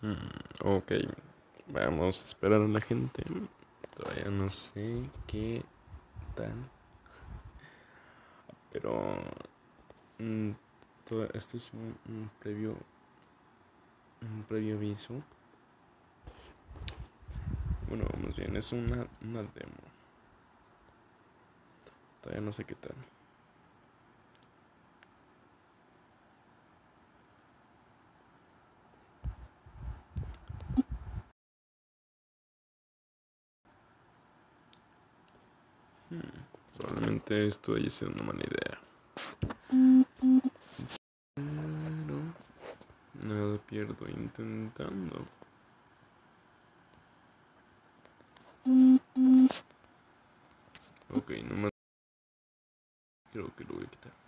Mm, ok, vamos a esperar a la gente. Todavía no sé qué tal. Pero mm, todo esto es un, previo un previo aviso. Bueno, más bien es una, una demo. Todavía no sé qué tal. Hmm, probablemente esto haya sido una mala idea. Pero nada pierdo intentando. Ok, no más. Creo que lo voy a quitar.